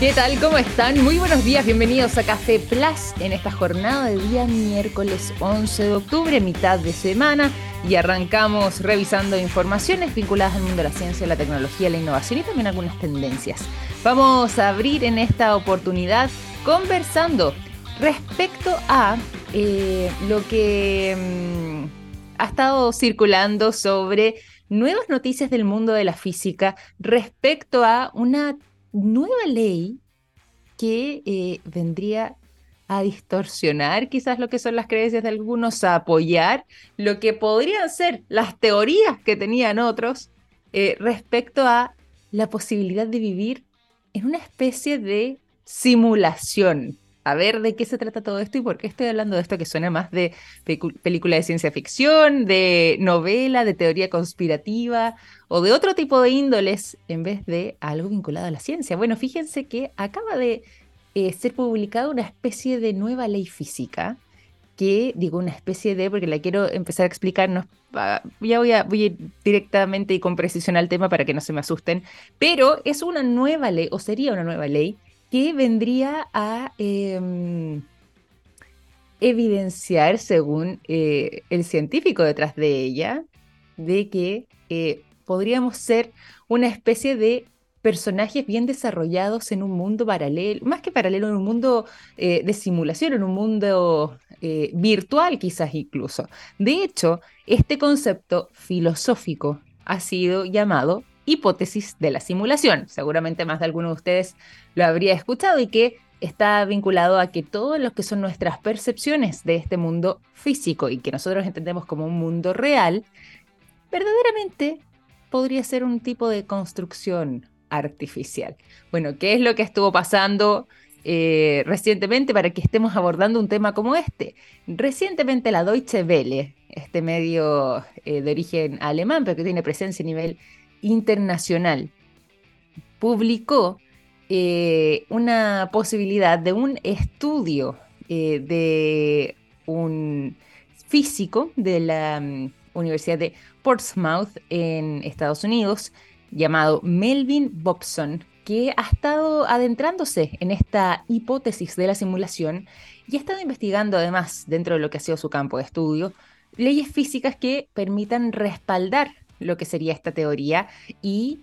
¿Qué tal? ¿Cómo están? Muy buenos días, bienvenidos a Café Plus en esta jornada de día miércoles 11 de octubre, mitad de semana, y arrancamos revisando informaciones vinculadas al mundo de la ciencia, la tecnología, la innovación y también algunas tendencias. Vamos a abrir en esta oportunidad conversando respecto a eh, lo que mm, ha estado circulando sobre nuevas noticias del mundo de la física respecto a una nueva ley que eh, vendría a distorsionar quizás lo que son las creencias de algunos, a apoyar lo que podrían ser las teorías que tenían otros eh, respecto a la posibilidad de vivir en una especie de simulación a ver de qué se trata todo esto y por qué estoy hablando de esto que suena más de película de ciencia ficción, de novela, de teoría conspirativa o de otro tipo de índoles en vez de algo vinculado a la ciencia. Bueno, fíjense que acaba de eh, ser publicada una especie de nueva ley física que digo una especie de, porque la quiero empezar a explicar, ya voy a, voy a ir directamente y con precisión al tema para que no se me asusten, pero es una nueva ley, o sería una nueva ley, que vendría a em, evidenciar, según eh, el científico detrás de ella, de que eh, podríamos ser una especie de personajes bien desarrollados en un mundo paralelo, más que paralelo, en un mundo eh, de simulación, en un mundo virtual quizás incluso. De hecho, este concepto filosófico ha sido llamado hipótesis de la simulación. Seguramente más de alguno de ustedes lo habría escuchado y que está vinculado a que todos los que son nuestras percepciones de este mundo físico y que nosotros entendemos como un mundo real, verdaderamente podría ser un tipo de construcción artificial. Bueno, ¿qué es lo que estuvo pasando eh, recientemente para que estemos abordando un tema como este? Recientemente la Deutsche Welle, este medio eh, de origen alemán, pero que tiene presencia a nivel internacional publicó eh, una posibilidad de un estudio eh, de un físico de la mm, Universidad de Portsmouth en Estados Unidos llamado Melvin Bobson, que ha estado adentrándose en esta hipótesis de la simulación y ha estado investigando además, dentro de lo que ha sido su campo de estudio, leyes físicas que permitan respaldar lo que sería esta teoría y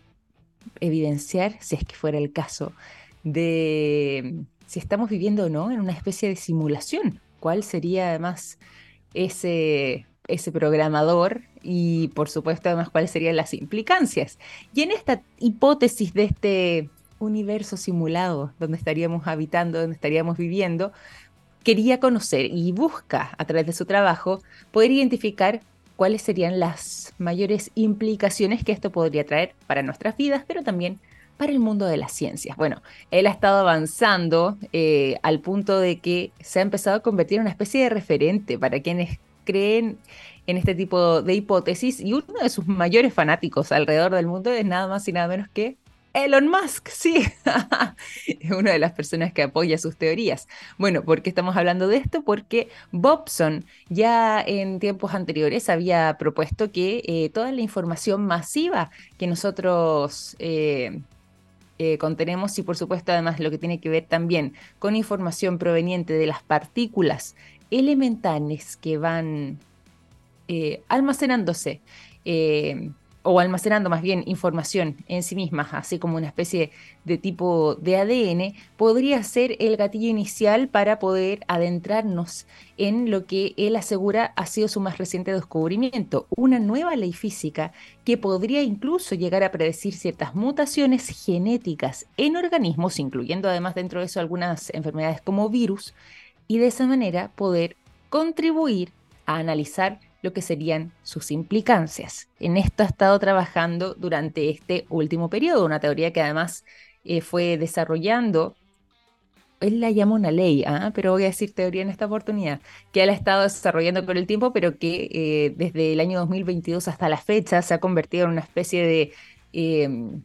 evidenciar, si es que fuera el caso, de si estamos viviendo o no en una especie de simulación. ¿Cuál sería además ese, ese programador? Y por supuesto además cuáles serían las implicancias. Y en esta hipótesis de este universo simulado donde estaríamos habitando, donde estaríamos viviendo, quería conocer y busca a través de su trabajo poder identificar cuáles serían las mayores implicaciones que esto podría traer para nuestras vidas, pero también para el mundo de las ciencias. Bueno, él ha estado avanzando eh, al punto de que se ha empezado a convertir en una especie de referente para quienes creen en este tipo de hipótesis y uno de sus mayores fanáticos alrededor del mundo es nada más y nada menos que Elon Musk, sí, es una de las personas que apoya sus teorías. Bueno, ¿por qué estamos hablando de esto? Porque Bobson ya en tiempos anteriores había propuesto que eh, toda la información masiva que nosotros eh, eh, contenemos y por supuesto además lo que tiene que ver también con información proveniente de las partículas elementales que van almacenándose o almacenando más bien información en sí misma, así como una especie de tipo de ADN, podría ser el gatillo inicial para poder adentrarnos en lo que él asegura ha sido su más reciente descubrimiento, una nueva ley física que podría incluso llegar a predecir ciertas mutaciones genéticas en organismos, incluyendo además dentro de eso algunas enfermedades como virus, y de esa manera poder contribuir a analizar lo que serían sus implicancias. En esto ha estado trabajando durante este último periodo, una teoría que además eh, fue desarrollando, él la llama una ley, ¿ah? pero voy a decir teoría en esta oportunidad, que él ha estado desarrollando con el tiempo, pero que eh, desde el año 2022 hasta la fecha se ha convertido en una especie de em,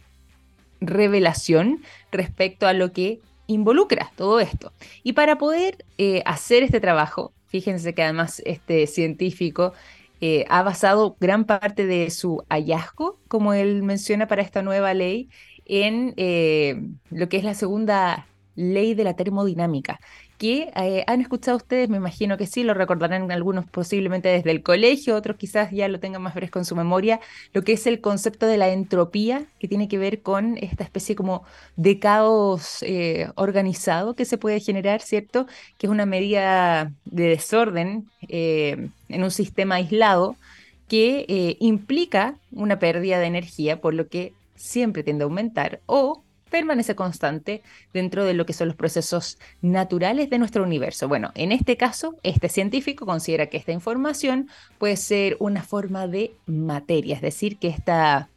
revelación respecto a lo que involucra todo esto. Y para poder eh, hacer este trabajo, Fíjense que además este científico eh, ha basado gran parte de su hallazgo, como él menciona para esta nueva ley, en eh, lo que es la segunda ley de la termodinámica, que eh, han escuchado ustedes, me imagino que sí, lo recordarán algunos posiblemente desde el colegio, otros quizás ya lo tengan más fresco en su memoria, lo que es el concepto de la entropía, que tiene que ver con esta especie como de caos eh, organizado que se puede generar, ¿cierto? Que es una medida de desorden eh, en un sistema aislado que implica una pérdida de energía, por lo que siempre tiende a aumentar, o permanece constante dentro de lo que son los procesos naturales de nuestro universo. Bueno, en este caso, este científico considera que esta información puede ser una forma de materia, es decir, que esta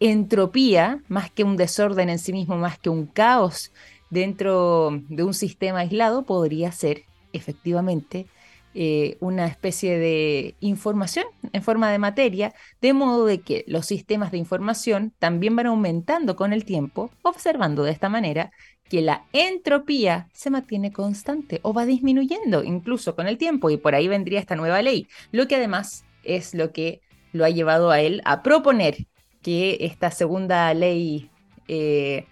entropía, más que un desorden en sí mismo, más que un caos dentro de un sistema aislado, podría ser efectivamente eh, una especie de información en forma de materia, de modo de que los sistemas de información también van aumentando con el tiempo, observando de esta manera que la entropía se mantiene constante o va disminuyendo incluso con el tiempo y por ahí vendría esta nueva ley, lo que además es lo que lo ha llevado a él a proponer que esta segunda ley eh,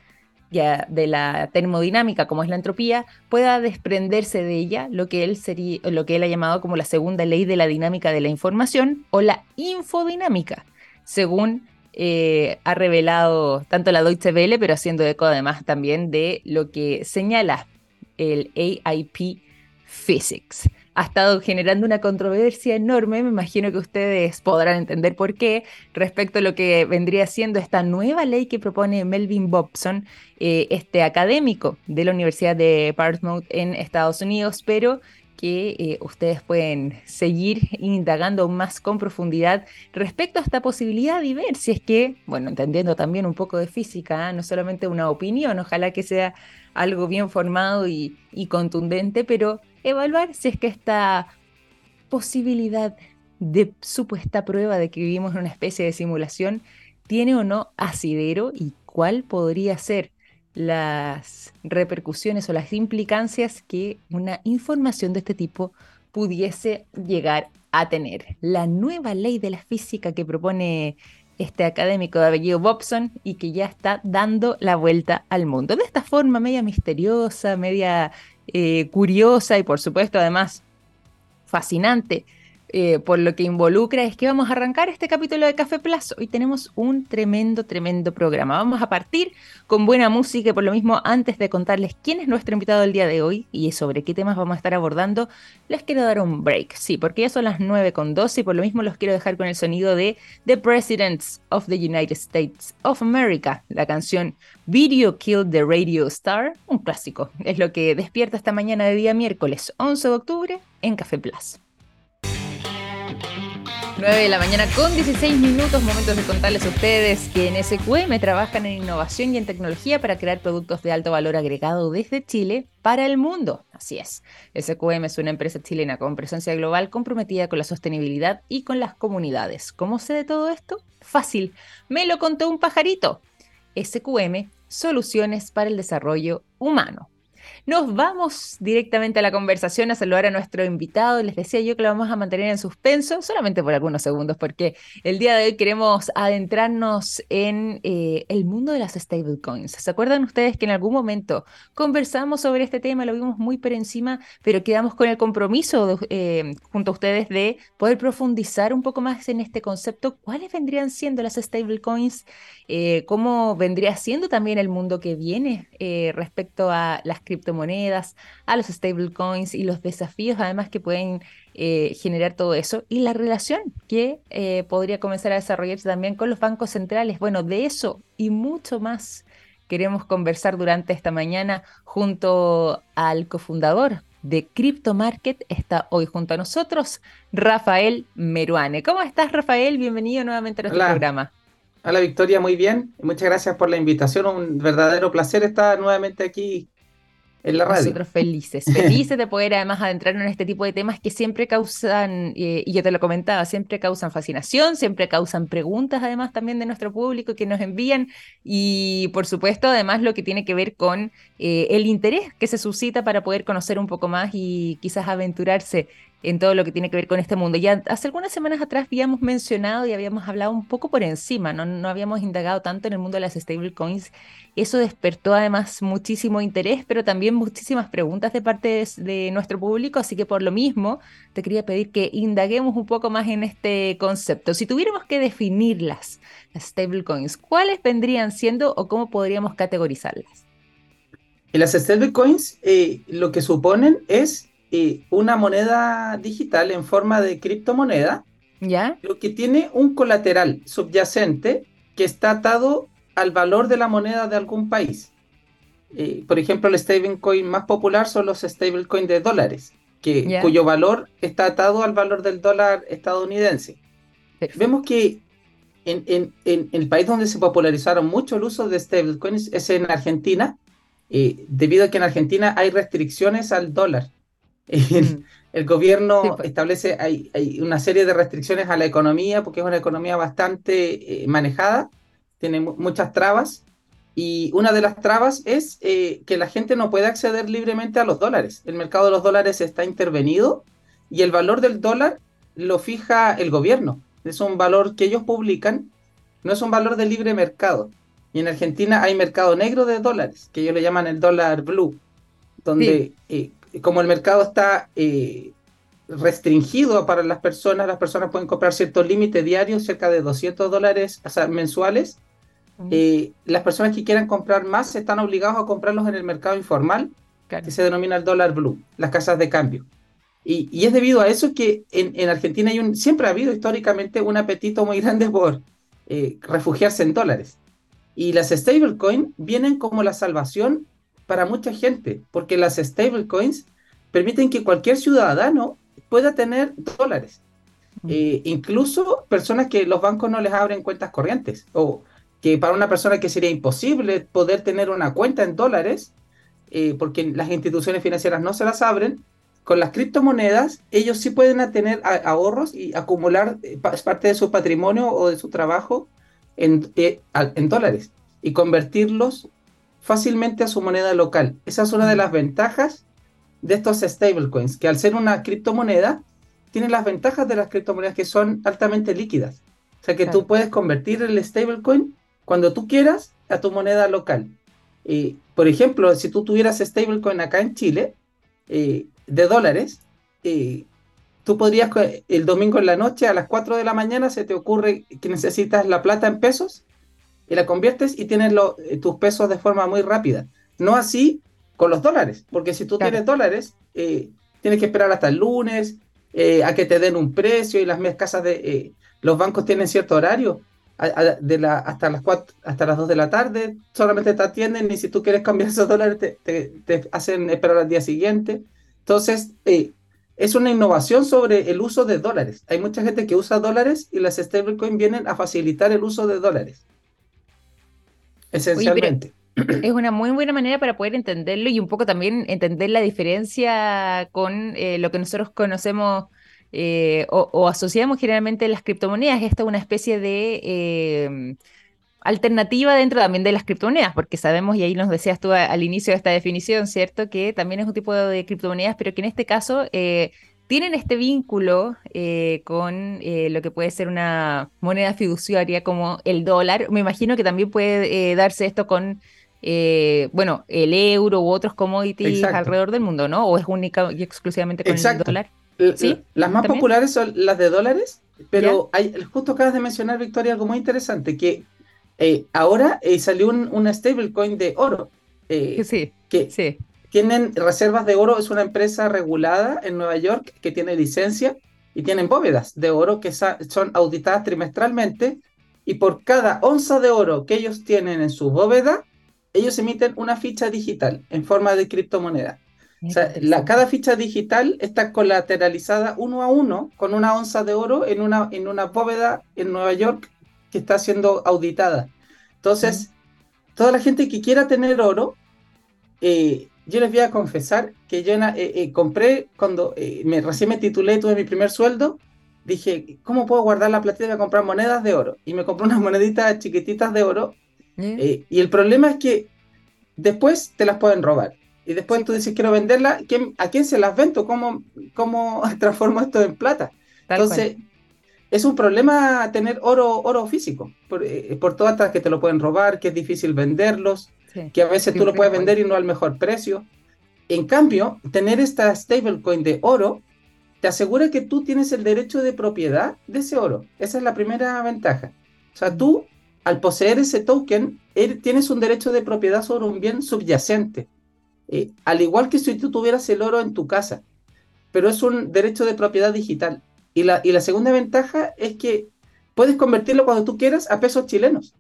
de la termodinámica, como es la entropía, pueda desprenderse de ella lo que él sería, lo que él ha llamado como la segunda ley de la dinámica de la información o la infodinámica, según eh, ha revelado tanto la Deutsche Welle, pero haciendo eco además también de lo que señala el AIP Physics ha estado generando una controversia enorme, me imagino que ustedes podrán entender por qué, respecto a lo que vendría siendo esta nueva ley que propone Melvin Bobson, eh, este académico de la Universidad de Portsmouth en Estados Unidos, pero que eh, ustedes pueden seguir indagando más con profundidad respecto a esta posibilidad y ver si es que, bueno, entendiendo también un poco de física, ¿eh? no solamente una opinión, ojalá que sea algo bien formado y contundente, pero evaluar si es que esta posibilidad de supuesta prueba de que vivimos en una especie de simulación tiene o no asidero y cuál podría ser las repercusiones o las implicancias que una información de este tipo pudiese llegar a tener. La nueva ley de la física que propone este académico de apellido Bobson y que ya está dando la vuelta al mundo. De esta forma media misteriosa, media eh, curiosa y por supuesto además fascinante eh, por lo que involucra es que vamos a arrancar este capítulo de Café Plazo. Hoy tenemos un tremendo, tremendo programa. Vamos a partir con buena música y por lo mismo, antes de contarles quién es nuestro invitado del día de hoy y sobre qué temas vamos a estar abordando, les quiero dar un break. Sí, porque ya son las 9 con 12 y por lo mismo los quiero dejar con el sonido de The Presidents of the United States of America, la canción Video Killed the Radio Star, un clásico. Es lo que despierta esta mañana de día miércoles 11 de octubre en Café Plaza. 9 de la mañana con 16 minutos, momentos de contarles a ustedes que en SQM trabajan en innovación y en tecnología para crear productos de alto valor agregado desde Chile para el mundo. Así es, SQM es una empresa chilena con presencia global comprometida con la sostenibilidad y con las comunidades. ¿Cómo sé de todo esto? Fácil, me lo contó un pajarito. SQM, soluciones para el desarrollo humano. Nos vamos directamente a la conversación a saludar a nuestro invitado. Les decía yo que lo vamos a mantener en suspenso solamente por algunos segundos, porque el día de hoy queremos adentrarnos en eh, el mundo de las stablecoins. ¿Se acuerdan ustedes que en algún momento conversamos sobre este tema, lo vimos muy por encima, pero quedamos con el compromiso eh, junto a ustedes de poder profundizar un poco más en este concepto? ¿Cuáles vendrían siendo las stablecoins? Eh, ¿Cómo vendría siendo también el mundo que viene respecto a las criptomonedas? Criptomonedas, a los stablecoins y los desafíos además que pueden eh, generar todo eso y la relación que eh, podría comenzar a desarrollarse también con los bancos centrales. Bueno, de eso y mucho más queremos conversar durante esta mañana junto al cofundador de Crypto Market. Está hoy junto a nosotros Rafael Meruane. ¿Cómo estás, Rafael? Bienvenido nuevamente a nuestro programa. Hola Victoria, muy bien. Muchas gracias por la invitación. Un verdadero placer estar nuevamente aquí en la radio. Nosotros felices, felices de poder además adentrarnos en este tipo de temas que siempre causan, eh, y yo te lo comentaba, siempre causan fascinación, siempre causan preguntas además también de nuestro público que nos envían y por supuesto además lo que tiene que ver con eh, el interés que se suscita para poder conocer un poco más y quizás aventurarse en todo lo que tiene que ver con este mundo. Ya hace algunas semanas atrás habíamos mencionado y habíamos hablado un poco por encima, no, no habíamos indagado tanto en el mundo de las stablecoins. Eso despertó además muchísimo interés, pero también muchísimas preguntas de parte de, nuestro público, así que por lo mismo te quería pedir que indaguemos un poco más en este concepto. Si tuviéramos que definirlas, las stablecoins, ¿cuáles vendrían siendo o cómo podríamos categorizarlas? Las stablecoins eh, lo que suponen es una moneda digital en forma de criptomoneda, ¿Ya? lo que tiene un colateral subyacente que está atado al valor de la moneda de algún país. Eh, por ejemplo, el stablecoin más popular son los stablecoins de dólares, que, cuyo valor está atado al valor del dólar estadounidense. Vemos que en, el país donde se popularizaron mucho el uso de stablecoins es en Argentina, eh, debido a que en Argentina hay restricciones al dólar. Mm. El, gobierno pues. establece hay, hay, una serie de restricciones a la economía porque es una economía bastante eh, manejada, tiene muchas trabas y una de las trabas es eh, que la gente no puede acceder libremente a los dólares. El mercado de los dólares está intervenido y el valor del dólar lo fija el gobierno. Es un valor que ellos publican, no es un valor de libre mercado. Y en Argentina hay mercado negro de dólares, que ellos le llaman el dólar blue, donde eh, como el mercado está eh, restringido para las personas, las personas pueden comprar ciertos límites diarios, cerca de 200 dólares mensuales. Eh, las personas que quieran comprar más están obligados a comprarlos en el mercado informal, que se denomina el dólar blue, las casas de cambio. Y, es debido a eso que en, Argentina hay un, siempre ha habido históricamente un apetito muy grande por eh, refugiarse en dólares. Y las stablecoins vienen como la salvación para mucha gente, porque las stablecoins permiten que cualquier ciudadano pueda tener dólares. Mm. Eh, incluso personas que los bancos no les abren cuentas corrientes, o que para una persona que sería imposible poder tener una cuenta en dólares, eh, porque las instituciones financieras no se las abren, con las criptomonedas ellos sí pueden tener ahorros y acumular eh, parte de su patrimonio o de su trabajo en, en dólares y convertirlos fácilmente a su moneda local. Esa es una de las ventajas de estos stablecoins, que al ser una criptomoneda, tienen las ventajas de las criptomonedas que son altamente líquidas. O sea que tú puedes convertir el stablecoin cuando tú quieras a tu moneda local. Eh, por ejemplo, si tú tuvieras stablecoin acá en Chile, eh, de dólares, eh, tú podrías el domingo en la noche a las 4 de la mañana se te ocurre que necesitas la plata en pesos y la conviertes y tienes eh, tus pesos de forma muy rápida. No así con los dólares, porque si tú tienes dólares, eh, tienes que esperar hasta el lunes eh, a que te den un precio y las casas de los bancos tienen cierto horario. de la, hasta las cuatro, hasta las 2 de la tarde solamente te atienden y si tú quieres cambiar esos dólares te, te, hacen esperar al día siguiente. Entonces, es una innovación sobre el uso de dólares. Hay mucha gente que usa dólares y las stablecoins vienen a facilitar el uso de dólares esencialmente. es una muy buena manera para poder entenderlo y un poco también entender la diferencia con eh, lo que nosotros conocemos eh, o, asociamos generalmente las criptomonedas. Esta es una especie de eh, alternativa dentro también de las criptomonedas, porque sabemos, y ahí nos decías tú al inicio de esta definición, ¿cierto? Que también es un tipo de criptomonedas, pero que en este caso tienen este vínculo eh, con eh, lo que puede ser una moneda fiduciaria como el dólar. Me imagino que también puede eh, darse esto con, bueno, el euro u otros commodities alrededor del mundo, ¿no? ¿O es única y exclusivamente con el dólar? ¿Sí? Las más populares son las de dólares, pero hay, justo acabas de mencionar, Victoria, algo muy interesante, que ahora salió un, una stablecoin de oro. sí, que, sí tienen reservas de oro, es una empresa regulada en Nueva York que tiene licencia y tienen bóvedas de oro que son auditadas trimestralmente y por cada onza de oro que ellos tienen en su bóveda, ellos emiten una ficha digital en forma de criptomoneda. O sea, la, cada ficha digital está colateralizada uno a uno con una onza de oro en una, en una bóveda en Nueva York que está siendo auditada. Entonces, toda la gente que quiera tener oro, eh, yo les voy a confesar que yo eh, eh, compré cuando eh, me, recién me titulé, tuve mi primer sueldo, dije, ¿cómo puedo guardar la platita? Voy a comprar monedas de oro. Y me compré unas moneditas chiquititas de oro. y el problema es que después te las pueden robar. Y después tú dices, quiero venderla, ¿a quién se las vendo? ¿Cómo, cómo transformo esto en plata? Entonces, es un problema tener oro, oro físico, por, eh, por todas que te lo pueden robar, que es difícil venderlos, que a veces tú lo puedes vender y no al mejor precio. En cambio, tener esta stablecoin de oro te asegura que tú tienes el derecho de propiedad de ese oro. Esa es la primera ventaja. O sea, tú, al poseer ese token, er, tienes un derecho de propiedad sobre un bien subyacente. Eh, al igual que si tú tuvieras el oro en tu casa. Pero es un derecho de propiedad digital. Y la, y la segunda ventaja es que puedes convertirlo cuando tú quieras a pesos chilenos.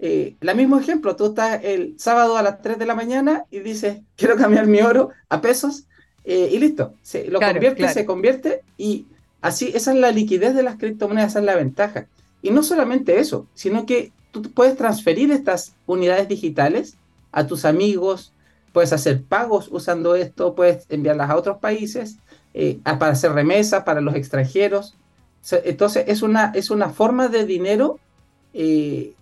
Eh, el mismo ejemplo, tú estás el sábado a las 3 de la mañana y dices, quiero cambiar mi oro a pesos eh, y listo, se, lo convierte, se convierte y así, esa es la liquidez de las criptomonedas, esa es la ventaja. Y no solamente eso, sino que tú puedes transferir estas unidades digitales a tus amigos, puedes hacer pagos usando esto, puedes enviarlas a otros países eh, para hacer remesas para los extranjeros. Entonces es una, es una forma de dinero eh,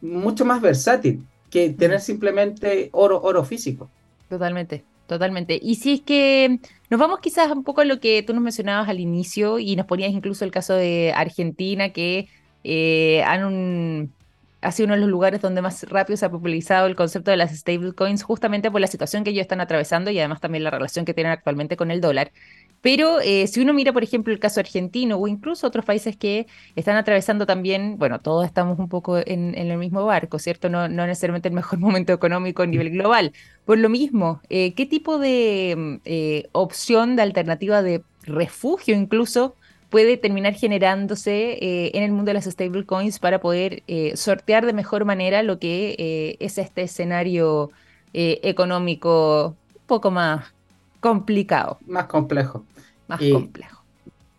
mucho más versátil que tener simplemente oro, oro físico. Totalmente, totalmente. Y si es que nos vamos quizás un poco a lo que tú nos mencionabas al inicio y nos ponías incluso el caso de Argentina, que eh, han un, ha sido uno de los lugares donde más rápido se ha popularizado el concepto de las stablecoins, justamente por la situación que ellos están atravesando y además también la relación que tienen actualmente con el dólar. Pero eh, si uno mira, por ejemplo, el caso argentino o incluso otros países que están atravesando también, bueno, todos estamos un poco en, el mismo barco, ¿cierto? No, no, necesariamente el mejor momento económico a nivel global. Por lo mismo, eh, ¿qué tipo de mm, eh, opción, de alternativa de refugio incluso puede terminar generándose en el mundo de las stablecoins para poder sortear de mejor manera lo que es este escenario económico un poco más complicado. Más complejo. Más eh, complejo.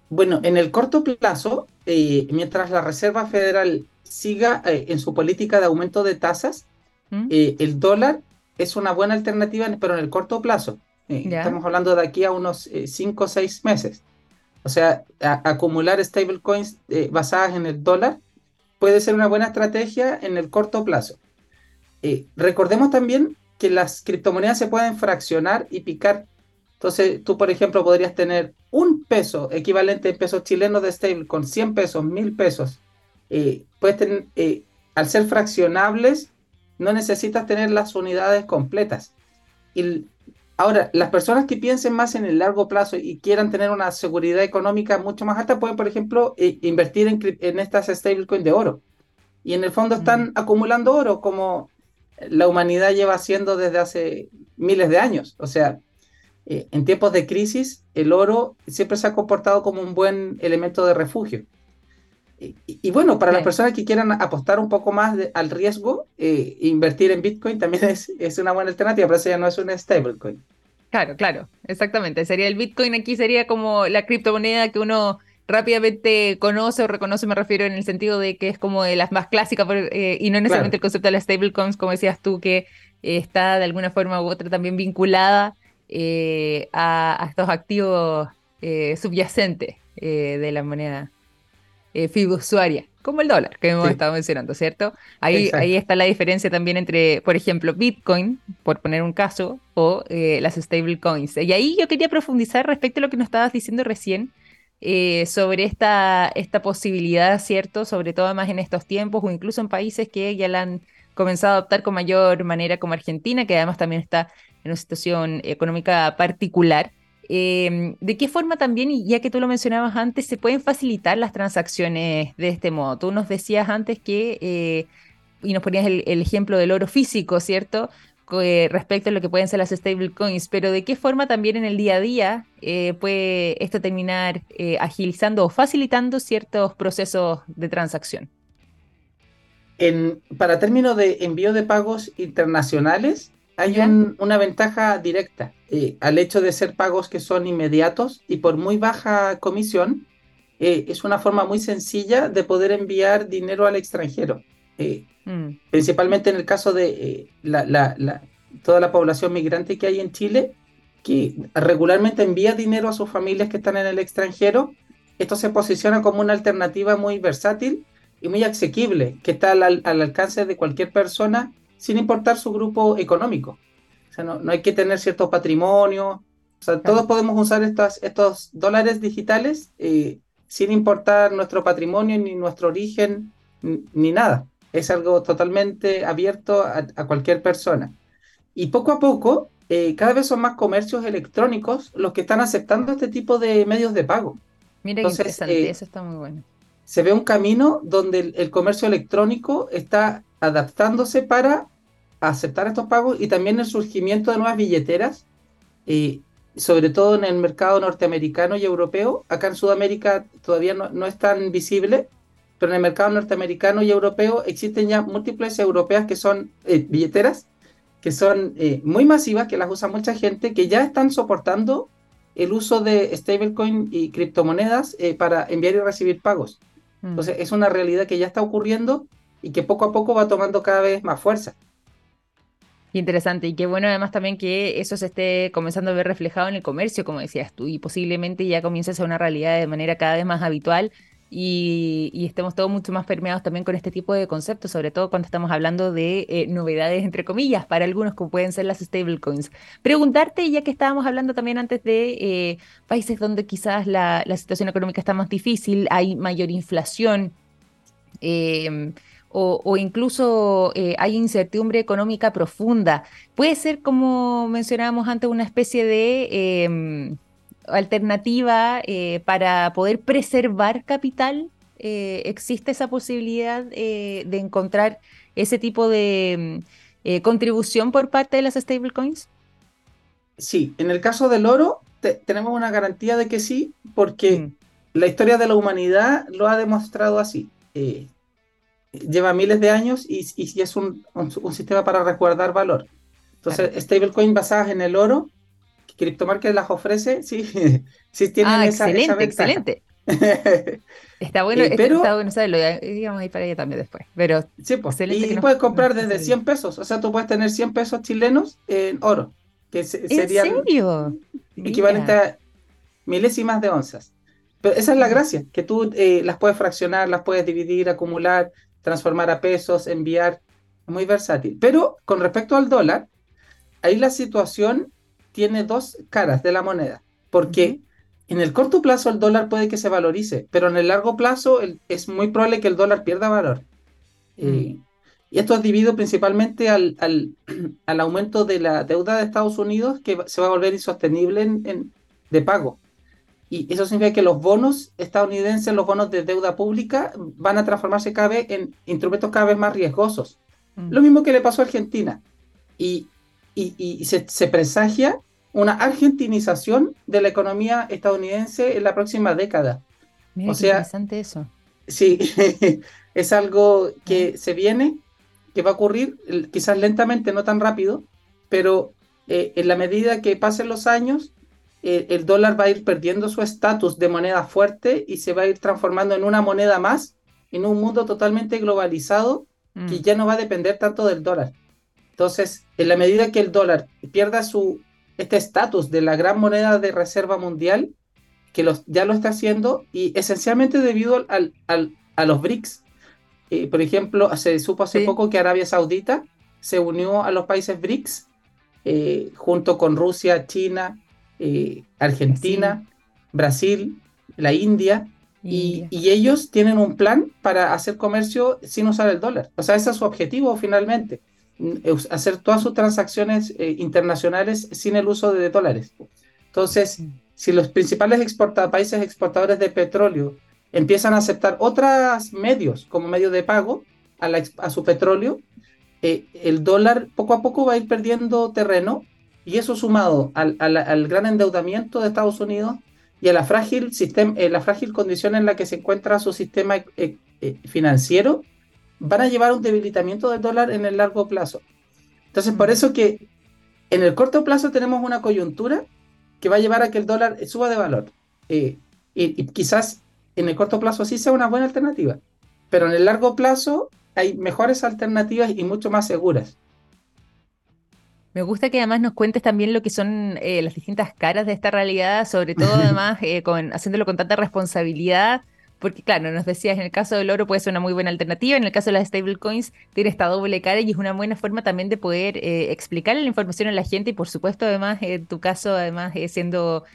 Bueno, en el corto plazo, eh, mientras la Reserva Federal siga eh, en su política de aumento de tasas, ¿Mm? el dólar es una buena alternativa, pero en el corto plazo. Estamos hablando de aquí a unos 5 o 6 meses. O sea, acumular stablecoins basadas en el dólar puede ser una buena estrategia en el corto plazo. recordemos también que las criptomonedas se pueden fraccionar y picar entonces, tú, por ejemplo, podrías tener un peso equivalente en pesos chilenos de stable con 100 pesos, 1000 pesos. Eh, eh, al ser fraccionables, no necesitas tener las unidades completas. Y ahora, las personas que piensen más en el largo plazo y quieran tener una seguridad económica mucho más alta, pueden, por ejemplo, eh, invertir en, en estas stablecoins de oro. Y en el fondo están mm. acumulando oro como la humanidad lleva haciendo desde hace miles de años. O sea, eh, en tiempos de crisis, el oro siempre se ha comportado como un buen elemento de refugio. Y, bueno, para las personas que quieran apostar un poco más al riesgo, eh, invertir en Bitcoin también es, es, una buena alternativa, pero eso ya no es una stablecoin. Claro, claro, exactamente. Sería el Bitcoin aquí, sería como la criptomoneda que uno rápidamente conoce o reconoce, me refiero en el sentido de que es como de las más clásicas eh, y no necesariamente el concepto de las stablecoins, como decías tú, que está de alguna forma u otra también vinculada eh, a, estos activos eh, subyacentes eh, de la moneda fiduciaria, como el dólar que hemos estado mencionando, ¿cierto? Ahí, ahí está la diferencia también entre, por ejemplo, Bitcoin, por poner un caso, o las stablecoins. Y ahí yo quería profundizar respecto a lo que nos estabas diciendo recién. sobre esta, esta posibilidad, ¿cierto? Sobre todo más en estos tiempos o incluso en países que ya la han comenzado a adoptar con mayor manera como Argentina, que además también está en una situación económica particular. Em, ¿De qué forma también, y ya que tú lo mencionabas antes, se pueden facilitar las transacciones de este modo? Tú nos decías antes que, eh, y nos ponías el, ejemplo del oro físico, ¿cierto? Eh, respecto a lo que pueden ser las stablecoins, pero ¿de qué forma también en el día a día eh, puede esto terminar agilizando o facilitando ciertos procesos de transacción? Para términos de envío de pagos internacionales, hay una ventaja directa eh, al hecho de ser pagos que son inmediatos y por muy baja comisión. Eh, es una forma muy sencilla de poder enviar dinero al extranjero. Eh, mm. Principalmente en el caso de toda la población migrante que hay en Chile, que regularmente envía dinero a sus familias que están en el extranjero. Esto se posiciona como una alternativa muy versátil y muy asequible, que está al alcance de cualquier persona sin importar su grupo económico. O sea, no, no hay que tener cierto patrimonio. O sea, todos podemos usar estos, estos dólares digitales eh, sin importar nuestro patrimonio, ni nuestro origen, ni, nada. Es algo totalmente abierto a, cualquier persona. Y poco a poco, eh, cada vez son más comercios electrónicos los que están aceptando este tipo de medios de pago. Mira qué interesante, eh, eso está muy bueno. Se ve un camino donde el comercio electrónico está adaptándose para aceptar estos pagos y también el surgimiento de nuevas billeteras, eh, sobre todo en el mercado norteamericano y europeo. Acá en Sudamérica todavía no, es tan visible, pero en el mercado norteamericano y europeo existen ya múltiples europeas que son eh, billeteras, que son eh, muy masivas, que las usa mucha gente, que ya están soportando el uso de stablecoin y criptomonedas para enviar y recibir pagos. Mm. Entonces es una realidad que ya está ocurriendo y que poco a poco va tomando cada vez más fuerza. Interesante, y qué bueno además también que eso se esté comenzando a ver reflejado en el comercio, como decías tú, y posiblemente ya comience a ser una realidad de manera cada vez más habitual y, estemos todos mucho más permeados también con este tipo de conceptos, sobre todo cuando estamos hablando de eh, novedades, entre comillas, para algunos como pueden ser las stablecoins. Preguntarte, ya que estábamos hablando también antes de eh, países donde quizás la, la, situación económica está más difícil, hay mayor inflación. Eh, o, incluso eh, hay incertidumbre económica profunda. Puede ser, como mencionábamos antes, una especie de em, alternativa eh, para poder preservar capital. Eh, ¿Existe esa posibilidad de encontrar ese tipo de contribución por parte de las stablecoins? Sí, en el caso del oro tenemos una garantía de que sí, porque mm. la historia de la humanidad lo ha demostrado así lleva miles de años y, y es un, un, sistema para resguardar valor. Entonces, stablecoin basadas en el oro, que CryptoMarket las ofrece, sí, sí tienen ah, esa, excelente, excelente. está bueno, eh, pero, está bueno saberlo, digamos ahí para allá también después. Pero sí, pues, y puedes comprar desde 100 pesos, o sea, tú puedes tener 100 pesos chilenos en oro, que sería equivalente a milésimas de onzas. Pero esa es la gracia, que tú eh, las puedes fraccionar, las puedes dividir, acumular, transformar a pesos, enviar, muy versátil. Pero con respecto al dólar, ahí la situación tiene dos caras de la moneda, porque en el corto plazo el dólar puede que se valorice, pero en el largo plazo es muy probable que el dólar pierda valor. Eh, mm. y esto es debido principalmente al, al, aumento de la deuda de Estados Unidos, que se va a volver insostenible en, de pago. Y eso significa que los bonos estadounidenses, los bonos de deuda pública, van a transformarse cada vez en instrumentos cada vez más riesgosos. Mm. Lo mismo que le pasó a Argentina. Y, y, se, presagia una argentinización de la economía estadounidense en la próxima década. Mira, o sea, interesante eso. Sí, es algo que se viene, que va a ocurrir, quizás lentamente, no tan rápido, pero eh, en la medida que pasen los años, eh, el dólar va a ir perdiendo su estatus de moneda fuerte y se va a ir transformando en una moneda más en un mundo totalmente globalizado que mm. ya no va a depender tanto del dólar. Entonces, en la medida que el dólar pierda su este estatus de la gran moneda de reserva mundial, que los, ya lo está haciendo, y esencialmente debido al, a los BRICS. Eh, por ejemplo, se supo hace poco que Arabia Saudita se unió a los países BRICS eh, junto con Rusia, China, eh, Argentina, Brasil, la India, Y, ellos tienen un plan para hacer comercio sin usar el dólar. O sea, ese es su objetivo finalmente, hacer todas sus transacciones eh, internacionales sin el uso de dólares. Entonces, si los principales países exportadores de petróleo empiezan a aceptar otros medios como medio de pago a, su petróleo, eh, el dólar poco a poco va a ir perdiendo terreno y eso sumado al, gran endeudamiento de Estados Unidos y a la frágil, sistema, eh, la frágil condición en la que se encuentra su sistema eh, eh, financiero, van a llevar a un debilitamiento del dólar en el largo plazo. Entonces, por eso que en el corto plazo tenemos una coyuntura que va a llevar a que el dólar suba de valor. y, y, quizás en el corto plazo sí sea una buena alternativa, pero en el largo plazo hay mejores alternativas y mucho más seguras. Me gusta que además nos cuentes también lo que son eh, las distintas caras de esta realidad, sobre todo además eh, con, haciéndolo con tanta responsabilidad, porque claro, nos decías, en el caso del oro puede ser una muy buena alternativa, en el caso de las stablecoins tiene esta doble cara y es una buena forma también de poder eh, explicarle la información a la gente y por supuesto además, en tu caso, además siendo...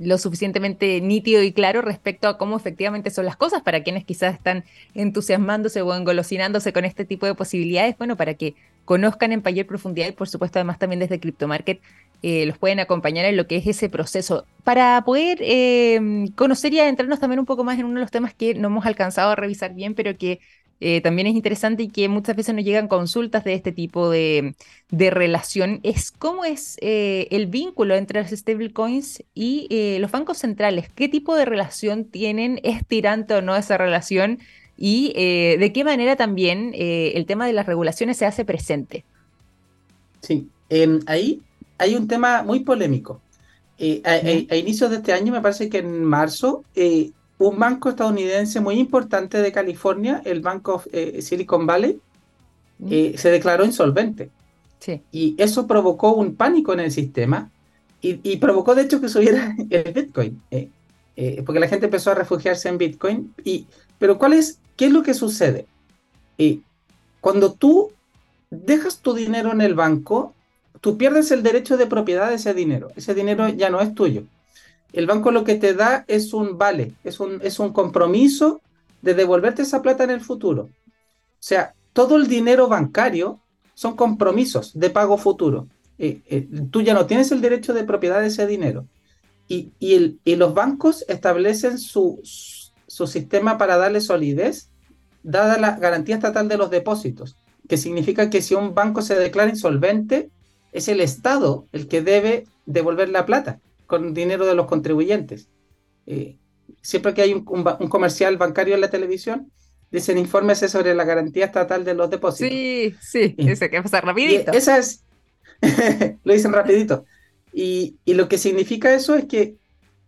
Lo suficientemente nítido y claro respecto a cómo efectivamente son las cosas para quienes quizás están entusiasmándose o engolosinándose con este tipo de posibilidades, bueno, para que conozcan en mayor profundidad y por supuesto además también desde CryptoMarket eh, los pueden acompañar en lo que es ese proceso. Para poder eh, conocer y adentrarnos también un poco más en uno de los temas que no hemos alcanzado a revisar bien, pero que eh, también es interesante y que muchas veces nos llegan consultas de este tipo de, relación, es cómo es eh, el vínculo entre las stablecoins y los bancos centrales. ¿Qué tipo de relación tienen? ¿Es tirante o no esa relación? Y de qué manera también el tema de las regulaciones se hace presente. Sí, em, ahí hay un tema muy polémico. a, a, inicios de este año, me parece que en marzo, un banco estadounidense muy importante de California, el Banco eh, Silicon Valley, eh, se declaró insolvente. Y eso provocó un pánico en el sistema y, provocó de hecho que subiera el Bitcoin, eh, porque la gente empezó a refugiarse en Bitcoin. Y, pero ¿cuál es, qué es lo que sucede? cuando tú dejas tu dinero en el banco, tú pierdes el derecho de propiedad de ese dinero. Ese dinero ya no es tuyo el banco lo que te da es un vale, es un, es un compromiso de devolverte esa plata en el futuro. O sea, todo el dinero bancario son compromisos de pago futuro. Eh, eh, tú ya no tienes el derecho de propiedad de ese dinero. Y, los bancos establecen su, sistema para darle solidez, dada la garantía estatal de los depósitos, que significa que si un banco se declara insolvente, es el Estado el que debe devolver la plata con dinero de los contribuyentes. Eh, siempre que hay un, comercial bancario en la televisión, dicen infórmese sobre la garantía estatal de los depósitos. Sí, sí, ese que pasa rapidito. esa es, lo dicen rapidito. Y, lo que significa eso es que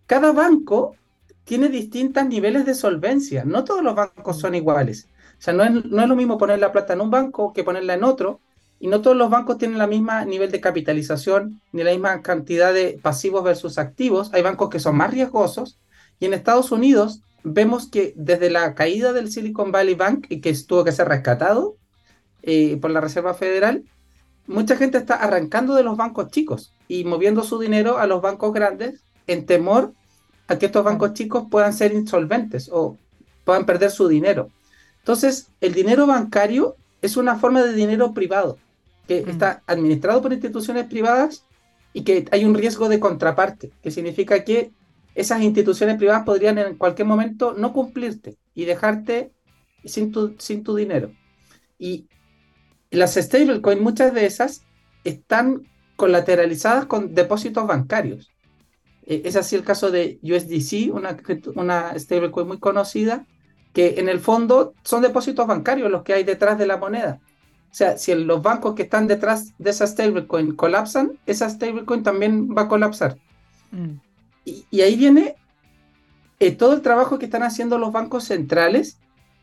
cada banco tiene distintos niveles de solvencia. No todos los bancos son iguales. O sea, no es, no es lo mismo poner la plata en un banco que ponerla en otro, y no todos los bancos tienen la misma nivel de capitalización ni la misma cantidad de pasivos versus activos. Hay bancos que son más riesgosos y en Estados Unidos vemos que desde la caída del Silicon Valley Bank y que tuvo que ser rescatado eh, por la Reserva Federal, mucha gente está arrancando de los bancos chicos y moviendo su dinero a los bancos grandes en temor a que estos bancos chicos puedan ser insolventes o puedan perder su dinero. Entonces, el dinero bancario es una forma de dinero privado que mm. está administrado por instituciones privadas y que hay un riesgo de contraparte, que significa que esas instituciones privadas podrían en cualquier momento no cumplirte y dejarte sin tu, sin tu dinero. Y las stablecoins, muchas de esas, están colateralizadas con depósitos bancarios. E, es así el caso de USDC, una, una stablecoin muy conocida, que en el fondo son depósitos bancarios los que hay detrás de la moneda. O sea, si los bancos que están detrás de esa stablecoin colapsan, esa stablecoin también va a colapsar. Mm. Y, ahí viene eh, todo el trabajo que están haciendo los bancos centrales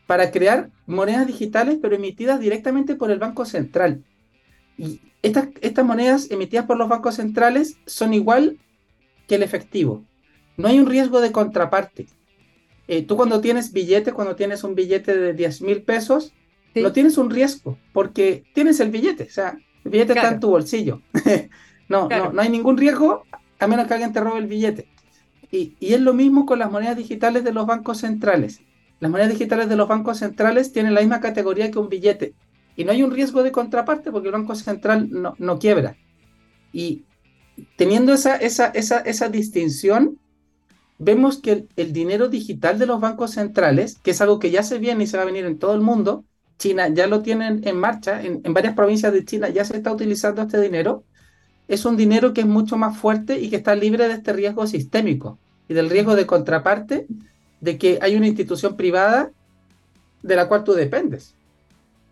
para crear monedas digitales, pero emitidas directamente por el Banco Central. Y estas, estas monedas emitidas por los bancos centrales son igual que el efectivo. No hay un riesgo de contraparte. Eh, tú cuando tienes billetes, cuando tienes un billete de 10 mil pesos, no tienes un riesgo, porque tienes el billete, o sea, el billete está en tu bolsillo. no, no, no hay ningún riesgo a menos que alguien te robe el billete. Y, y, es lo mismo con las monedas digitales de los bancos centrales. Las monedas digitales de los bancos centrales tienen la misma categoría que un billete. Y no hay un riesgo de contraparte porque el Banco Central no, no quiebra. Y teniendo esa, esa, esa, esa distinción, vemos que el, dinero digital de los bancos centrales, que es algo que ya se viene y se va a venir en todo el mundo, China ya lo tienen en marcha, en, varias provincias de China ya se está utilizando este dinero, es un dinero que es mucho más fuerte y que está libre de este riesgo sistémico y del riesgo de contraparte de que hay una institución privada de la cual tú dependes.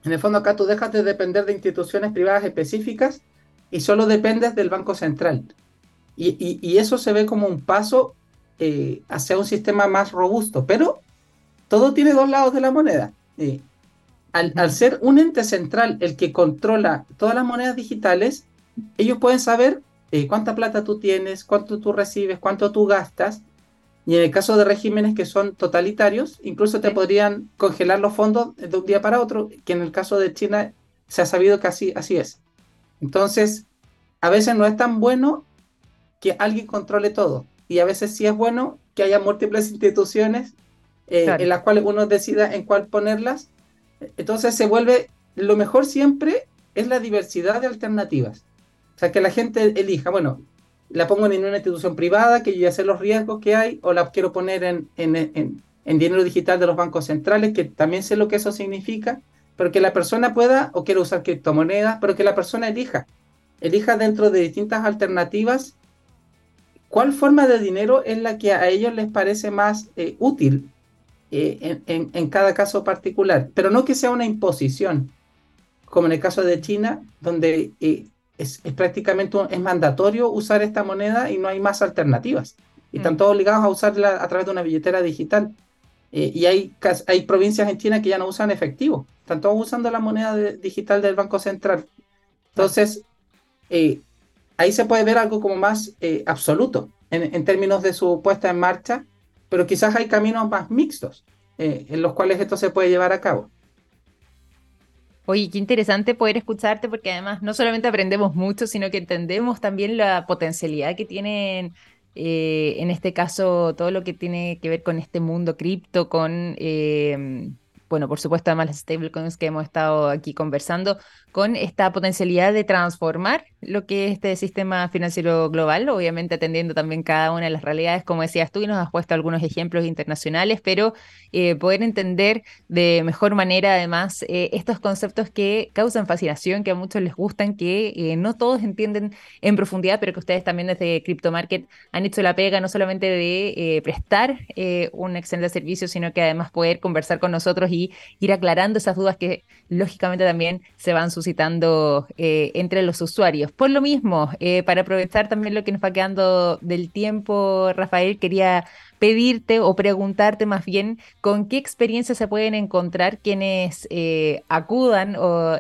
En el fondo acá tú dejas de depender de instituciones privadas específicas y solo dependes del Banco Central. Y, eso se ve como un paso eh, hacia un sistema más robusto, pero todo tiene dos lados de la moneda. Eh, al, ser un ente central el que controla todas las monedas digitales, ellos pueden saber eh, cuánta plata tú tienes, cuánto tú recibes, cuánto tú gastas, Y en el caso de regímenes que son totalitarios, incluso te podrían congelar los fondos de un día para otro, que en el caso de China se ha sabido que así, así es. Entonces, a veces no es tan bueno que alguien controle todo. Y a veces sí es bueno que haya múltiples instituciones eh, en las cuales uno decida en cuál ponerlas. Entonces se vuelve, lo mejor siempre es la diversidad de alternativas. O sea, que la gente elija, bueno, la pongo en una institución privada, que yo ya sé los riesgos que hay, o la quiero poner en, en, dinero digital de los bancos centrales, que también sé lo que eso significa, pero que la persona pueda, o quiero usar criptomonedas, pero que la persona elija, elija dentro de distintas alternativas cuál forma de dinero es la que a ellos les parece más eh, útil eh, en, cada caso particular, pero no que sea una imposición, como en el caso de China, donde eh, es, prácticamente es mandatorio usar esta moneda y no hay más alternativas. Y están mm. todos obligados a usarla a través de una billetera digital. Eh, y hay, hay provincias en China que ya no usan efectivo. Están todos usando la moneda digital del Banco Central. Entonces, eh, ahí se puede ver algo como más eh, absoluto en, en, términos de su puesta en marcha, pero quizás hay caminos más mixtos en los cuales esto se puede llevar a cabo. Oye, qué interesante poder escucharte porque además no solamente aprendemos mucho, sino que entendemos también la potencialidad que tienen, eh, en este caso, todo lo que tiene que ver con este mundo cripto, con eh, bueno, por supuesto, además las stablecoins que hemos estado aquí conversando, con esta potencialidad de transformar lo que es este sistema financiero global, obviamente atendiendo también cada una de las realidades, como decías tú, y nos has puesto algunos ejemplos internacionales, pero eh, poder entender de mejor manera, además, eh, estos conceptos que causan fascinación, que a muchos les gustan, que eh, no todos entienden en profundidad, pero que ustedes también desde Crypto Market han hecho la pega no solamente de prestar un excelente servicio, sino que además poder conversar con nosotros y ir aclarando esas dudas que lógicamente también se van suscitando entre los usuarios. Por lo mismo, eh, para aprovechar también lo que nos va quedando del tiempo, Rafael, quería pedirte o preguntarte más bien con qué experiencias se pueden encontrar quienes eh, acudan o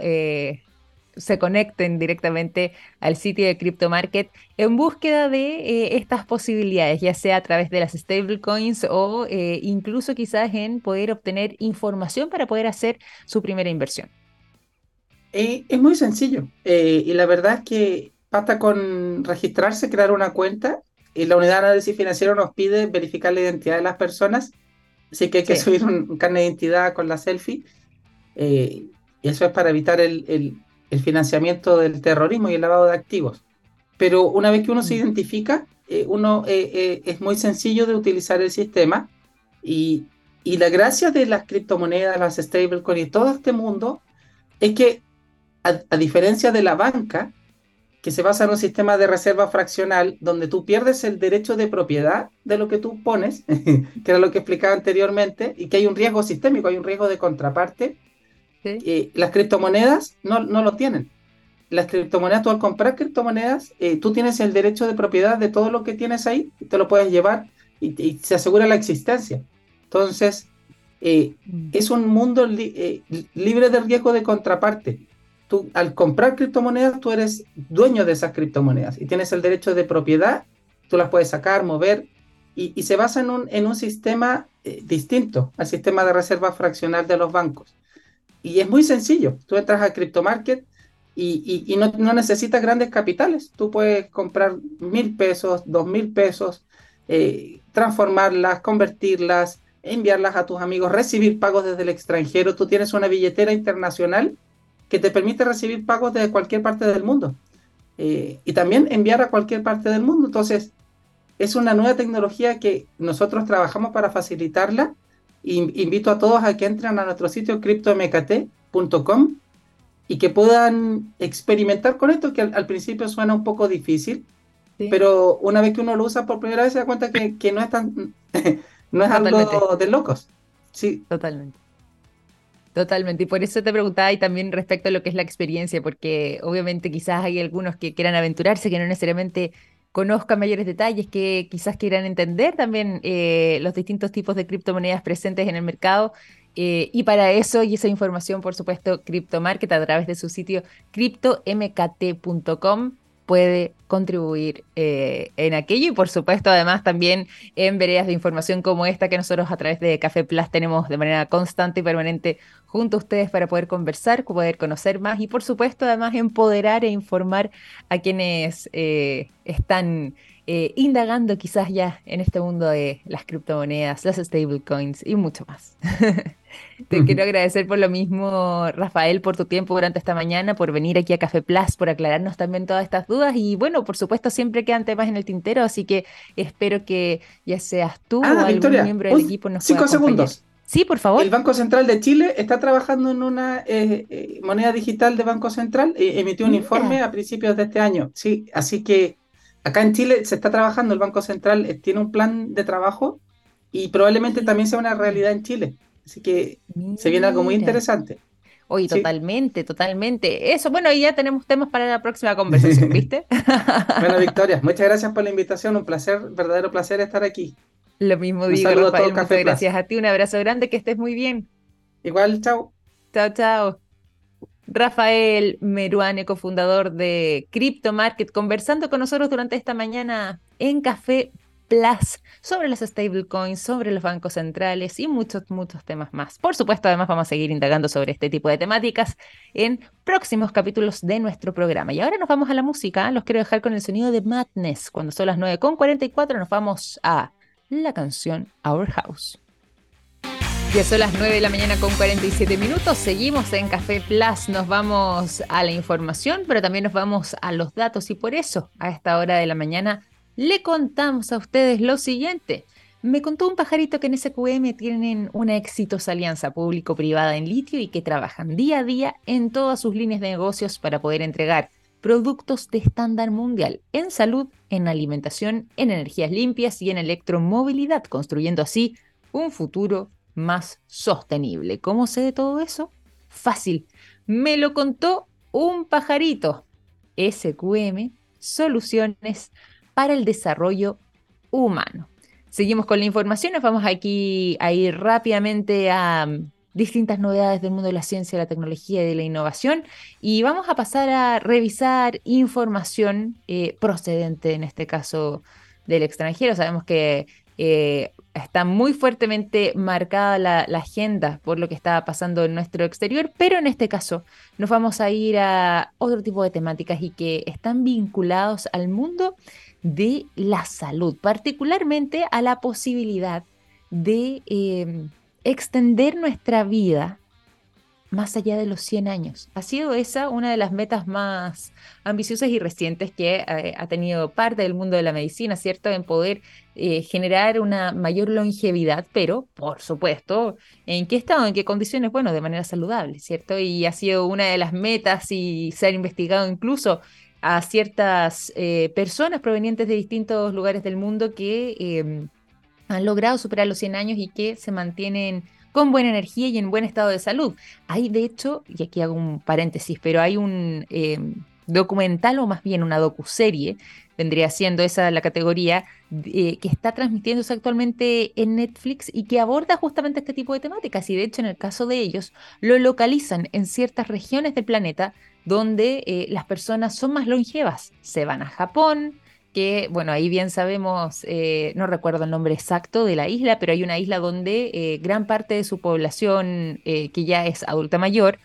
se conecten directamente al sitio de Crypto Market en búsqueda de eh, estas posibilidades, ya sea a través de las stablecoins o eh, incluso quizás en poder obtener información para poder hacer su primera inversión. Eh, es muy sencillo y la verdad es que basta con registrarse, crear una cuenta y la unidad de análisis financiero nos pide verificar la identidad de las personas, así que hay que subir un, carnet de identidad con la selfie. y eso es para evitar el, el financiamiento del terrorismo y el lavado de activos. Pero una vez que uno se mm. identifica, eh, uno eh, eh, es muy sencillo de utilizar el sistema y, y la gracia de las criptomonedas, las stablecoins y todo este mundo es que a, diferencia de la banca, que se basa en un sistema de reserva fraccional donde tú pierdes el derecho de propiedad de lo que tú pones, que era lo que explicaba anteriormente, y que hay un riesgo sistémico, hay un riesgo de contraparte, eh, las criptomonedas no, no, lo tienen. Las criptomonedas, tú al comprar criptomonedas, eh, tú tienes el derecho de propiedad de todo lo que tienes ahí, y te lo puedes llevar y, se asegura la existencia. Entonces, eh, mm. es un mundo libre de riesgo de contraparte. Tú, al comprar criptomonedas, tú eres dueño de esas criptomonedas y tienes el derecho de propiedad, tú las puedes sacar, mover, y, se basa en un, en un sistema distinto al sistema de reserva fraccional de los bancos. Y es muy sencillo. Tú entras a CryptoMarket y, y, no, no, necesitas grandes capitales. Tú puedes comprar mil pesos, dos mil pesos, eh, transformarlas, convertirlas, enviarlas a tus amigos, recibir pagos desde el extranjero. Tú tienes una billetera internacional que te permite recibir pagos desde cualquier parte del mundo. Eh, y también enviar a cualquier parte del mundo. Entonces, es una nueva tecnología que nosotros trabajamos para facilitarla invito a todos a que entren a nuestro sitio cryptomkt.com y que puedan experimentar con esto, que al, principio suena un poco difícil, pero una vez que uno lo usa por primera vez se da cuenta que, que no es tan no es algo de locos. Sí. Totalmente. Totalmente, y por eso te preguntaba y también respecto a lo que es la experiencia, porque obviamente quizás hay algunos que quieran aventurarse, que no necesariamente conozcan mayores detalles, que quizás quieran entender también eh, los distintos tipos de criptomonedas presentes en el mercado. Eh, y para eso y esa información, por supuesto, CryptoMarket a través de su sitio cryptomkt.com puede contribuir eh, en aquello y por supuesto además también en veredas de información como esta que nosotros a través de Café Plus tenemos de manera constante y permanente junto a ustedes para poder conversar, poder conocer más y por supuesto además empoderar e informar a quienes eh, están eh, indagando quizás ya en este mundo de las criptomonedas, las stablecoins y mucho más. Te quiero agradecer por lo mismo, Rafael, por tu tiempo durante esta mañana, por venir aquí a Café Plus, por aclararnos también todas estas dudas. Y bueno, por supuesto, siempre quedan temas en el tintero, así que espero que ya seas tú ah, o algún miembro del equipo nos Cinco segundos. Sí, por favor. El Banco Central de Chile está trabajando en una eh, eh, moneda digital de Banco Central. y emitió un informe a principios de este año. Sí, así que acá en Chile se está trabajando, el Banco Central eh, tiene un plan de trabajo y probablemente también sea una realidad en Chile. Así que se viene algo muy interesante. Oye, totalmente, totalmente. Eso, bueno, y ya tenemos temas para la próxima conversación, ¿viste? bueno, Victoria, muchas gracias por la invitación. Un placer, verdadero placer estar aquí. Lo mismo digo, Rafael. Muchas gracias a ti. Un abrazo grande, que estés muy bien. Igual, chao. Chao, chao. Rafael Meruane, cofundador de Crypto Market, conversando con nosotros durante esta mañana en Café Plus sobre las stablecoins, sobre los bancos centrales y muchos, muchos temas más. Por supuesto, además vamos a seguir indagando sobre este tipo de temáticas en próximos capítulos de nuestro programa. Y ahora nos vamos a la música. Los quiero dejar con el sonido de Madness. Cuando son las 9.44 nos vamos a la canción Our House. Ya son las 9 de la mañana con 47 minutos. Seguimos en Café Plus. Nos vamos a la información, pero también nos vamos a los datos. Y por eso, a esta hora de la mañana, le contamos a ustedes lo siguiente. Me contó un pajarito que en SQM tienen una exitosa alianza público-privada en litio y que trabajan día a día en todas sus líneas de negocios para poder entregar productos de estándar mundial en salud, en alimentación, en energías limpias y en electromovilidad, construyendo así un futuro más sostenible. ¿Cómo sé de todo eso? Fácil. Me lo contó un pajarito. SQM, soluciones para el desarrollo humano. Seguimos con la información, nos vamos aquí a ir rápidamente a mm, distintas novedades del mundo de la ciencia, la tecnología y de la innovación y vamos a pasar a revisar información eh, procedente, en este caso, del extranjero. Sabemos que eh, está muy fuertemente marcada la, agenda por lo que está pasando en nuestro exterior, pero en este caso nos vamos a ir a otro tipo de temáticas y que están vinculados al mundo de la salud, particularmente a la posibilidad de em, extender nuestra vida más allá de los 100 años. Ha sido esa una de las metas más ambiciosas y recientes que eh, ha tenido parte del mundo de la medicina, ¿cierto? En poder eh, generar una mayor longevidad, pero, por supuesto, ¿en qué estado, en qué condiciones? Bueno, de manera saludable, ¿cierto? Y ha sido una de las metas y se ha investigado incluso a ciertas eh, personas provenientes de distintos lugares del mundo que em, han logrado superar los 100 años y que se mantienen con buena energía y en buen estado de salud. Hay, de hecho, y aquí hago un paréntesis, pero hay un em, documental o más bien una docuserie, vendría siendo esa la categoría, eh, que está transmitiéndose actualmente en Netflix y que aborda justamente este tipo de temáticas. Y de hecho, en el caso de ellos, lo localizan en ciertas regiones del planeta donde eh, las personas son más longevas. Se van a Japón, que, bueno, ahí bien sabemos, eh, no recuerdo el nombre exacto de la isla, pero hay una isla donde eh, gran parte de su población, eh, que ya es adulta mayor,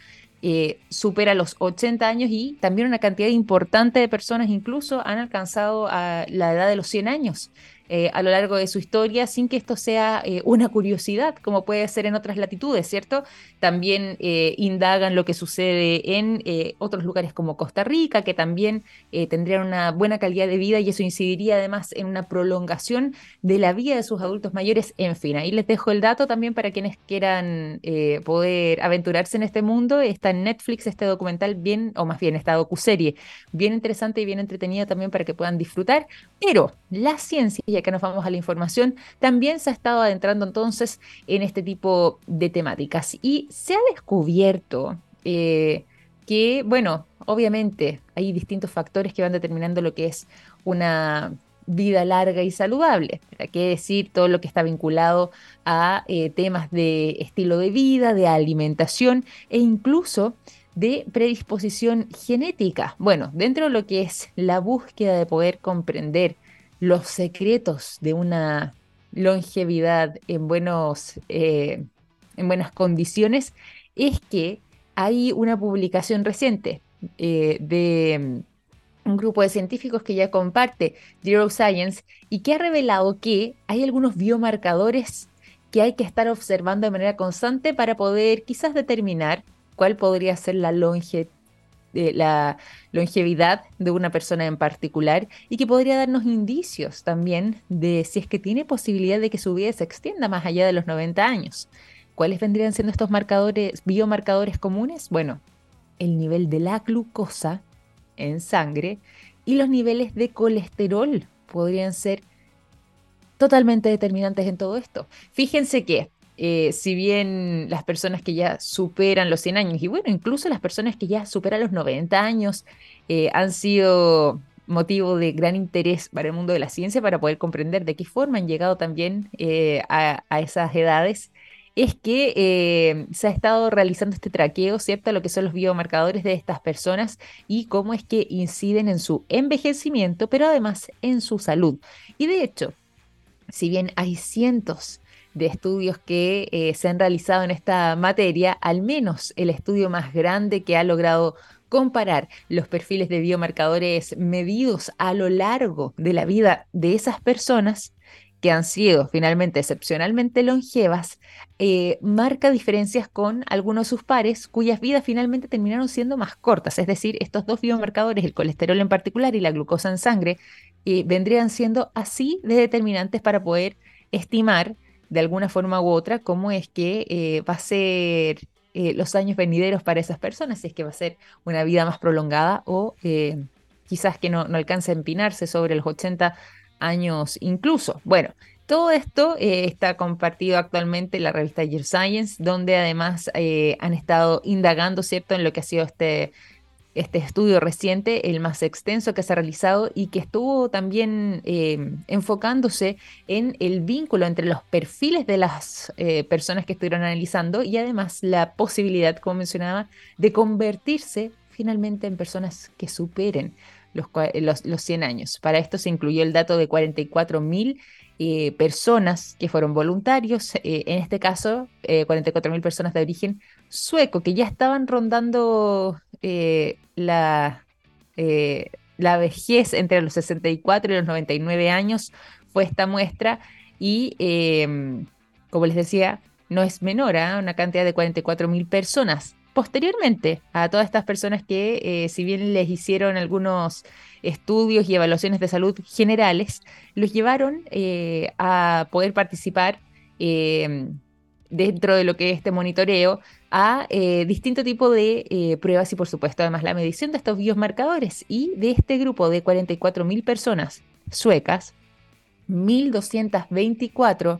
supera los 80 años y también una cantidad importante de personas incluso han alcanzado a la edad de los 100 años. Eh, a lo largo de su historia sin que esto sea eh, una curiosidad, como puede ser en otras latitudes, ¿cierto? También eh, indagan lo que sucede en otros lugares como Costa Rica, que también tendrían una buena calidad de vida y eso incidiría además en una prolongación de la vida de sus adultos mayores. En fin, ahí les dejo el dato también para quienes quieran poder aventurarse en este mundo. Está en Netflix este documental bien, o más bien esta docuserie, bien interesante y bien entretenida también para que puedan disfrutar. Pero la ciencia y que nos vamos a la información, también se ha estado adentrando entonces en este tipo de temáticas y se ha descubierto eh, que, bueno, obviamente hay distintos factores que van determinando lo que es una vida larga y saludable. Que decir todo lo que está vinculado a eh, temas de estilo de vida, de alimentación e incluso de predisposición genética. Bueno, dentro de lo que es la búsqueda de poder comprender los secretos de una longevidad en, buenos, eh, en buenas condiciones, es que hay una publicación reciente eh, de mm, un grupo de científicos que ya comparte Zero Science y que ha revelado que hay algunos biomarcadores que hay que estar observando de manera constante para poder quizás determinar cuál podría ser la, eh, la longevidad de una persona en particular y que podría darnos indicios también de si es que tiene posibilidad de que su vida se extienda más allá de los 90 años. ¿Cuáles vendrían siendo estos marcadores, biomarcadores comunes? Bueno, el nivel de la glucosa en sangre y los niveles de colesterol podrían ser totalmente determinantes en todo esto. Fíjense que eh, si bien las personas que ya superan los 100 años, y bueno, incluso las personas que ya superan los 90 años, eh, han sido motivo de gran interés para el mundo de la ciencia para poder comprender de qué forma han llegado también eh, a, esas edades, es que se ha estado realizando este traqueo, ¿cierto? Lo que son los biomarcadores de estas personas y cómo es que inciden en su envejecimiento, pero además en su salud. Y de hecho, si bien hay cientos de estudios que eh, se han realizado en esta materia, al menos el estudio más grande que ha logrado comparar los perfiles de biomarcadores medidos a lo largo de la vida de esas personas que han sido finalmente excepcionalmente longevas, eh, marca diferencias con algunos de sus pares cuyas vidas finalmente terminaron siendo más cortas. Es decir, estos dos biomarcadores, el colesterol en particular y la glucosa en sangre, eh, vendrían siendo así de determinantes para poder estimar de alguna forma u otra cómo es que eh, va a ser eh, los años venideros para esas personas, si es que va a ser una vida más prolongada o quizás que no, no alcance a empinarse sobre los 80 años incluso. Bueno, todo esto está compartido actualmente en la revista Year Science, donde además han estado indagando, ¿cierto?, en lo que ha sido este este estudio reciente, el más extenso que se ha realizado y que estuvo también eh, enfocándose en el vínculo entre los perfiles de las eh, personas que estuvieron analizando y además la posibilidad, como mencionaba, de convertirse finalmente en personas que superen los, los, 100 años. Para esto se incluyó el dato de 44 mil eh, personas que fueron voluntarios, en este caso 44 mil personas de origen sueco, que ya estaban rondando eh, la, eh, la vejez entre los 64 y los 99 años fue esta muestra y, em, como les decía, no es menor a ¿ah? una cantidad de 44 mil personas. Posteriormente, a todas estas personas que, eh, si bien les hicieron algunos estudios y evaluaciones de salud generales, los llevaron a poder participar em, dentro de lo que es este monitoreo a eh, distinto tipo de eh, pruebas y por supuesto además la medición de estos biomarcadores. Y de este grupo de 44.000 personas suecas, 1.224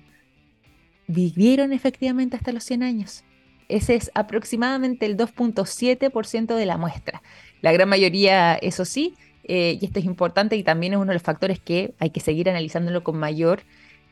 vivieron efectivamente hasta los 100 años. Ese es aproximadamente el 2.7% de la muestra. La gran mayoría, eso sí, eh, y esto es importante y también es uno de los factores que hay que seguir analizándolo con mayor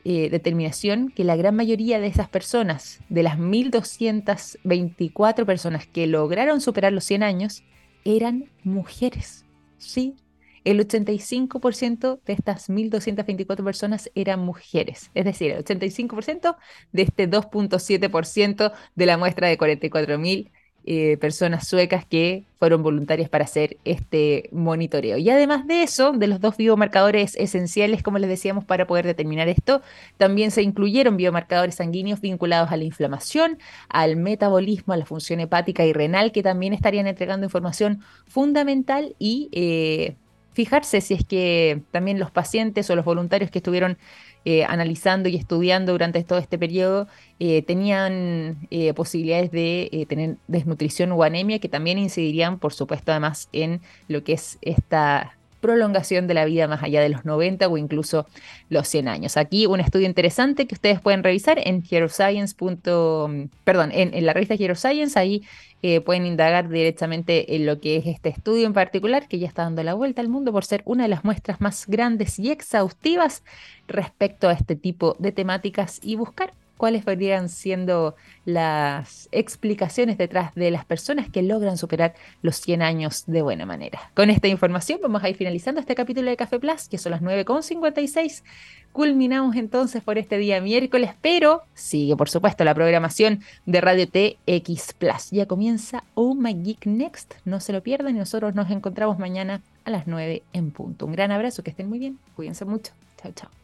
eh, determinación que la gran mayoría de esas personas, de las 1.224 personas que lograron superar los 100 años, eran mujeres. Sí, el 85% de estas 1.224 personas eran mujeres. Es decir, el 85% de este 2.7% de la muestra de 44.000 eh, personas suecas que fueron voluntarias para hacer este monitoreo. Y además de eso, de los dos biomarcadores esenciales, como les decíamos, para poder determinar esto, también se incluyeron biomarcadores sanguíneos vinculados a la inflamación, al metabolismo, a la función hepática y renal, que también estarían entregando información fundamental y eh, fijarse si es que también los pacientes o los voluntarios que estuvieron eh, analizando y estudiando durante todo este periodo eh, tenían eh, posibilidades de tener desnutrición o anemia que también incidirían, por supuesto, además en lo que es esta prolongación de la vida más allá de los 90 o incluso los 100 años. Aquí un estudio interesante que ustedes pueden revisar en Science. Perdón, en, la revista Hero Science, ahí pueden indagar directamente en lo que es este estudio en particular, que ya está dando la vuelta al mundo por ser una de las muestras más grandes y exhaustivas respecto a este tipo de temáticas y buscar cuáles podrían siendo las explicaciones detrás de las personas que logran superar los 100 años de buena manera. Con esta información vamos a ir finalizando este capítulo de Café Plus, que son las 9.56. Culminamos entonces por este día miércoles, pero sigue por supuesto la programación de Radio TX Plus. Ya comienza Oh Geek Next, no se lo pierdan y nosotros nos encontramos mañana a las 9 en punto. Un gran abrazo, que estén muy bien, cuídense mucho. Chao, chao.